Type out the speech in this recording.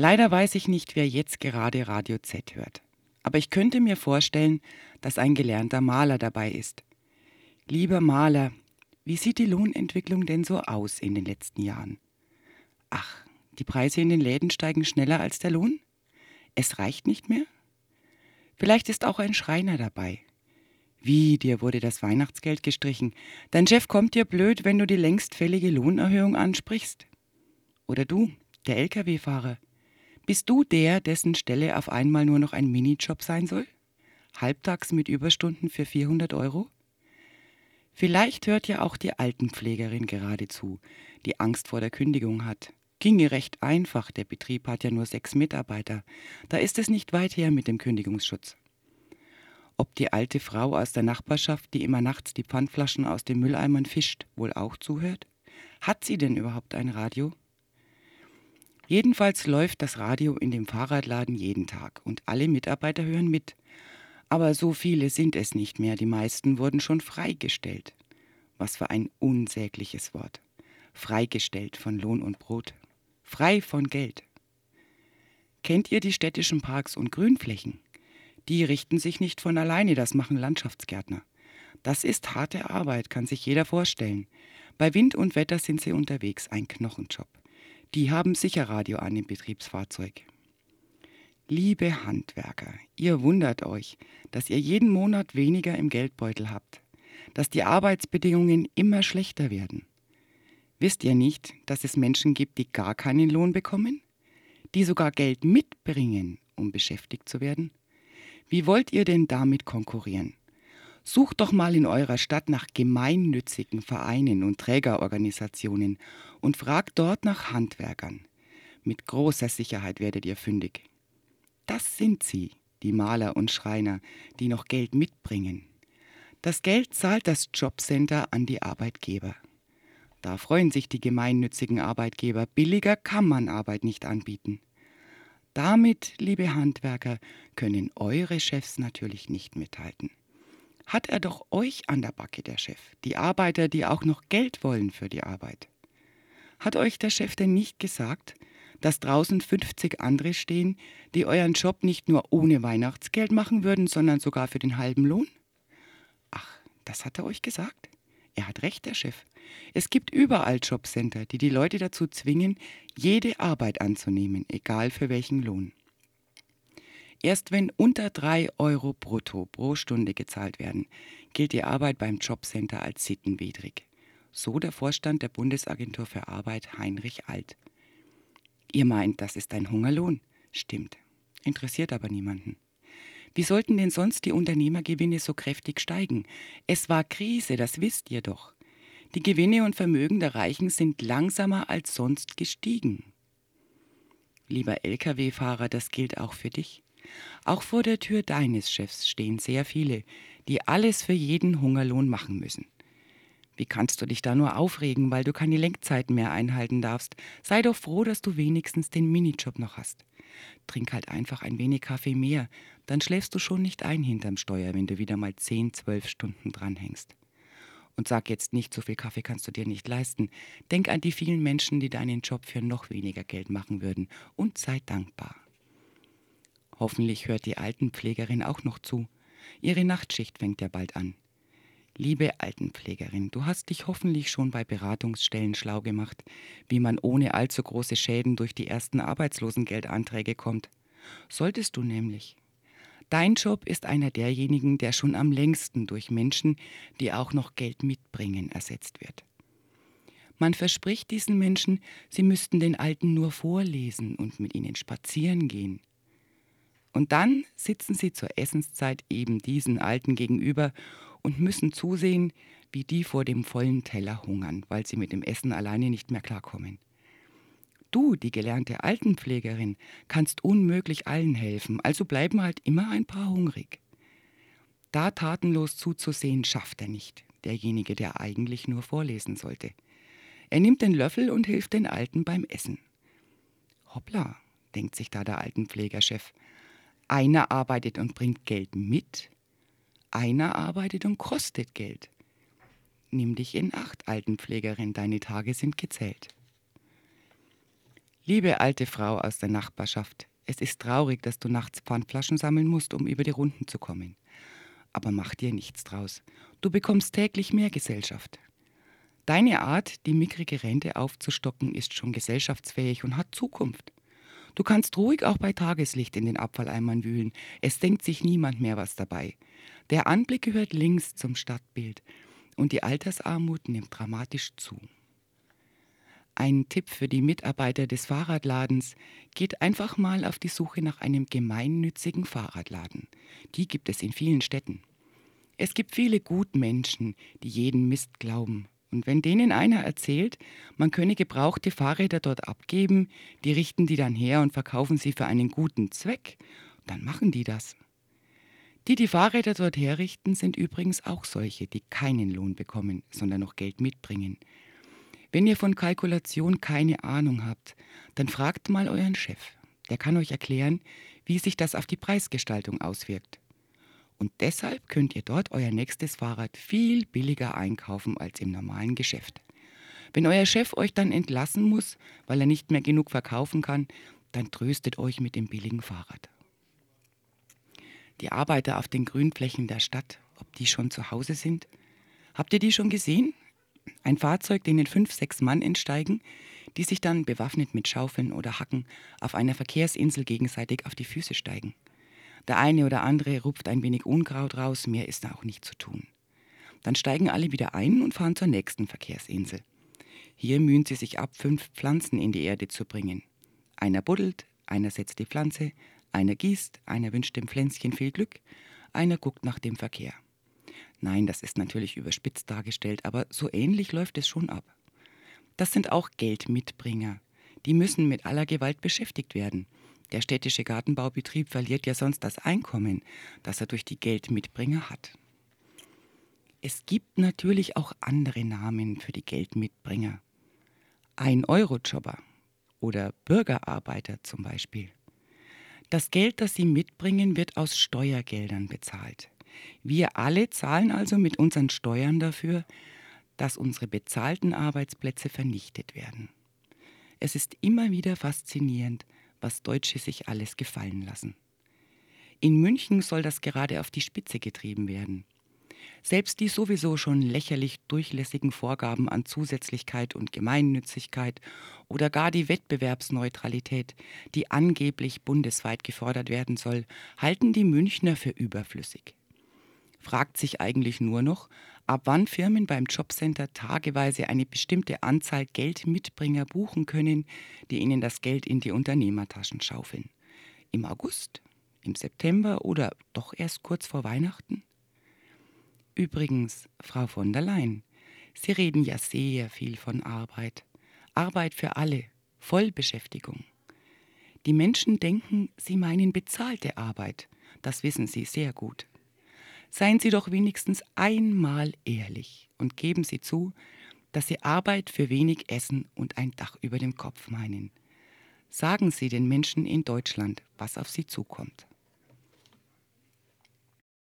Leider weiß ich nicht, wer jetzt gerade Radio Z hört. Aber ich könnte mir vorstellen, dass ein gelernter Maler dabei ist. Lieber Maler, wie sieht die Lohnentwicklung denn so aus in den letzten Jahren? Ach, die Preise in den Läden steigen schneller als der Lohn? Es reicht nicht mehr? Vielleicht ist auch ein Schreiner dabei. Wie, dir wurde das Weihnachtsgeld gestrichen. Dein Chef kommt dir blöd, wenn du die längst fällige Lohnerhöhung ansprichst. Oder du, der Lkw-Fahrer. Bist du der, dessen Stelle auf einmal nur noch ein Minijob sein soll? Halbtags mit Überstunden für 400 Euro? Vielleicht hört ja auch die Altenpflegerin gerade zu, die Angst vor der Kündigung hat. Ginge recht einfach, der Betrieb hat ja nur sechs Mitarbeiter. Da ist es nicht weit her mit dem Kündigungsschutz. Ob die alte Frau aus der Nachbarschaft, die immer nachts die Pfandflaschen aus den Mülleimern fischt, wohl auch zuhört? Hat sie denn überhaupt ein Radio? Jedenfalls läuft das Radio in dem Fahrradladen jeden Tag und alle Mitarbeiter hören mit. Aber so viele sind es nicht mehr, die meisten wurden schon freigestellt. Was für ein unsägliches Wort. Freigestellt von Lohn und Brot frei von Geld. Kennt ihr die städtischen Parks und Grünflächen? Die richten sich nicht von alleine, das machen Landschaftsgärtner. Das ist harte Arbeit, kann sich jeder vorstellen. Bei Wind und Wetter sind sie unterwegs, ein Knochenjob. Die haben sicher Radio an im Betriebsfahrzeug. Liebe Handwerker, ihr wundert euch, dass ihr jeden Monat weniger im Geldbeutel habt, dass die Arbeitsbedingungen immer schlechter werden. Wisst ihr nicht, dass es Menschen gibt, die gar keinen Lohn bekommen? Die sogar Geld mitbringen, um beschäftigt zu werden? Wie wollt ihr denn damit konkurrieren? Sucht doch mal in eurer Stadt nach gemeinnützigen Vereinen und Trägerorganisationen und fragt dort nach Handwerkern. Mit großer Sicherheit werdet ihr fündig. Das sind sie, die Maler und Schreiner, die noch Geld mitbringen. Das Geld zahlt das Jobcenter an die Arbeitgeber. Da freuen sich die gemeinnützigen Arbeitgeber. Billiger kann man Arbeit nicht anbieten. Damit, liebe Handwerker, können eure Chefs natürlich nicht mithalten. Hat er doch euch an der Backe, der Chef, die Arbeiter, die auch noch Geld wollen für die Arbeit. Hat euch der Chef denn nicht gesagt, dass draußen 50 andere stehen, die euren Job nicht nur ohne Weihnachtsgeld machen würden, sondern sogar für den halben Lohn? Ach, das hat er euch gesagt? Er hat recht, der Chef. Es gibt überall Jobcenter, die die Leute dazu zwingen, jede Arbeit anzunehmen, egal für welchen Lohn. Erst wenn unter drei Euro brutto pro Stunde gezahlt werden, gilt die Arbeit beim Jobcenter als sittenwidrig. So der Vorstand der Bundesagentur für Arbeit Heinrich Alt. Ihr meint, das ist ein Hungerlohn? Stimmt. Interessiert aber niemanden. Wie sollten denn sonst die Unternehmergewinne so kräftig steigen? Es war Krise, das wisst ihr doch. Die Gewinne und Vermögen der Reichen sind langsamer als sonst gestiegen. Lieber Lkw-Fahrer, das gilt auch für dich. Auch vor der Tür deines Chefs stehen sehr viele, die alles für jeden Hungerlohn machen müssen. Wie kannst du dich da nur aufregen, weil du keine Lenkzeiten mehr einhalten darfst? Sei doch froh, dass du wenigstens den Minijob noch hast. Trink halt einfach ein wenig Kaffee mehr, dann schläfst du schon nicht ein hinterm Steuer, wenn du wieder mal 10, 12 Stunden dranhängst. Und sag jetzt nicht, so viel Kaffee kannst du dir nicht leisten. Denk an die vielen Menschen, die deinen Job für noch weniger Geld machen würden und sei dankbar. Hoffentlich hört die Altenpflegerin auch noch zu. Ihre Nachtschicht fängt ja bald an. Liebe Altenpflegerin, du hast dich hoffentlich schon bei Beratungsstellen schlau gemacht, wie man ohne allzu große Schäden durch die ersten Arbeitslosengeldanträge kommt. Solltest du nämlich. Dein Job ist einer derjenigen, der schon am längsten durch Menschen, die auch noch Geld mitbringen, ersetzt wird. Man verspricht diesen Menschen, sie müssten den Alten nur vorlesen und mit ihnen spazieren gehen. Und dann sitzen sie zur Essenszeit eben diesen Alten gegenüber und müssen zusehen, wie die vor dem vollen Teller hungern, weil sie mit dem Essen alleine nicht mehr klarkommen. Du, die gelernte Altenpflegerin, kannst unmöglich allen helfen, also bleiben halt immer ein paar hungrig. Da tatenlos zuzusehen, schafft er nicht, derjenige, der eigentlich nur vorlesen sollte. Er nimmt den Löffel und hilft den Alten beim Essen. Hoppla, denkt sich da der Altenpflegerchef. Einer arbeitet und bringt Geld mit, einer arbeitet und kostet Geld. Nimm dich in Acht, Altenpflegerin, deine Tage sind gezählt. Liebe alte Frau aus der Nachbarschaft, es ist traurig, dass du nachts Pfandflaschen sammeln musst, um über die Runden zu kommen. Aber mach dir nichts draus. Du bekommst täglich mehr Gesellschaft. Deine Art, die mickrige Rente aufzustocken, ist schon gesellschaftsfähig und hat Zukunft. Du kannst ruhig auch bei Tageslicht in den Abfalleimern wühlen. Es denkt sich niemand mehr was dabei. Der Anblick gehört links zum Stadtbild und die Altersarmut nimmt dramatisch zu. Ein Tipp für die Mitarbeiter des Fahrradladens, geht einfach mal auf die Suche nach einem gemeinnützigen Fahrradladen. Die gibt es in vielen Städten. Es gibt viele Gutmenschen, die jeden Mist glauben. Und wenn denen einer erzählt, man könne gebrauchte Fahrräder dort abgeben, die richten die dann her und verkaufen sie für einen guten Zweck, dann machen die das. Die die Fahrräder dort herrichten, sind übrigens auch solche, die keinen Lohn bekommen, sondern noch Geld mitbringen. Wenn ihr von Kalkulation keine Ahnung habt, dann fragt mal euren Chef. Der kann euch erklären, wie sich das auf die Preisgestaltung auswirkt. Und deshalb könnt ihr dort euer nächstes Fahrrad viel billiger einkaufen als im normalen Geschäft. Wenn euer Chef euch dann entlassen muss, weil er nicht mehr genug verkaufen kann, dann tröstet euch mit dem billigen Fahrrad. Die Arbeiter auf den Grünflächen der Stadt, ob die schon zu Hause sind? Habt ihr die schon gesehen? Ein Fahrzeug, denen fünf, sechs Mann entsteigen, die sich dann bewaffnet mit Schaufeln oder Hacken auf einer Verkehrsinsel gegenseitig auf die Füße steigen. Der eine oder andere rupft ein wenig Unkraut raus, mehr ist da auch nicht zu tun. Dann steigen alle wieder ein und fahren zur nächsten Verkehrsinsel. Hier mühen sie sich ab, fünf Pflanzen in die Erde zu bringen. Einer buddelt, einer setzt die Pflanze, einer gießt, einer wünscht dem Pflänzchen viel Glück, einer guckt nach dem Verkehr. Nein, das ist natürlich überspitzt dargestellt, aber so ähnlich läuft es schon ab. Das sind auch Geldmitbringer. Die müssen mit aller Gewalt beschäftigt werden. Der städtische Gartenbaubetrieb verliert ja sonst das Einkommen, das er durch die Geldmitbringer hat. Es gibt natürlich auch andere Namen für die Geldmitbringer. Ein-Euro-Jobber oder Bürgerarbeiter zum Beispiel. Das Geld, das sie mitbringen, wird aus Steuergeldern bezahlt. Wir alle zahlen also mit unseren Steuern dafür, dass unsere bezahlten Arbeitsplätze vernichtet werden. Es ist immer wieder faszinierend, was Deutsche sich alles gefallen lassen. In München soll das gerade auf die Spitze getrieben werden. Selbst die sowieso schon lächerlich durchlässigen Vorgaben an Zusätzlichkeit und Gemeinnützigkeit oder gar die Wettbewerbsneutralität, die angeblich bundesweit gefordert werden soll, halten die Münchner für überflüssig fragt sich eigentlich nur noch, ab wann Firmen beim Jobcenter tageweise eine bestimmte Anzahl Geldmitbringer buchen können, die ihnen das Geld in die Unternehmertaschen schaufeln. Im August? Im September oder doch erst kurz vor Weihnachten? Übrigens, Frau von der Leyen, Sie reden ja sehr viel von Arbeit. Arbeit für alle, Vollbeschäftigung. Die Menschen denken, Sie meinen bezahlte Arbeit. Das wissen Sie sehr gut. Seien Sie doch wenigstens einmal ehrlich und geben Sie zu, dass Sie Arbeit für wenig Essen und ein Dach über dem Kopf meinen. Sagen Sie den Menschen in Deutschland, was auf sie zukommt.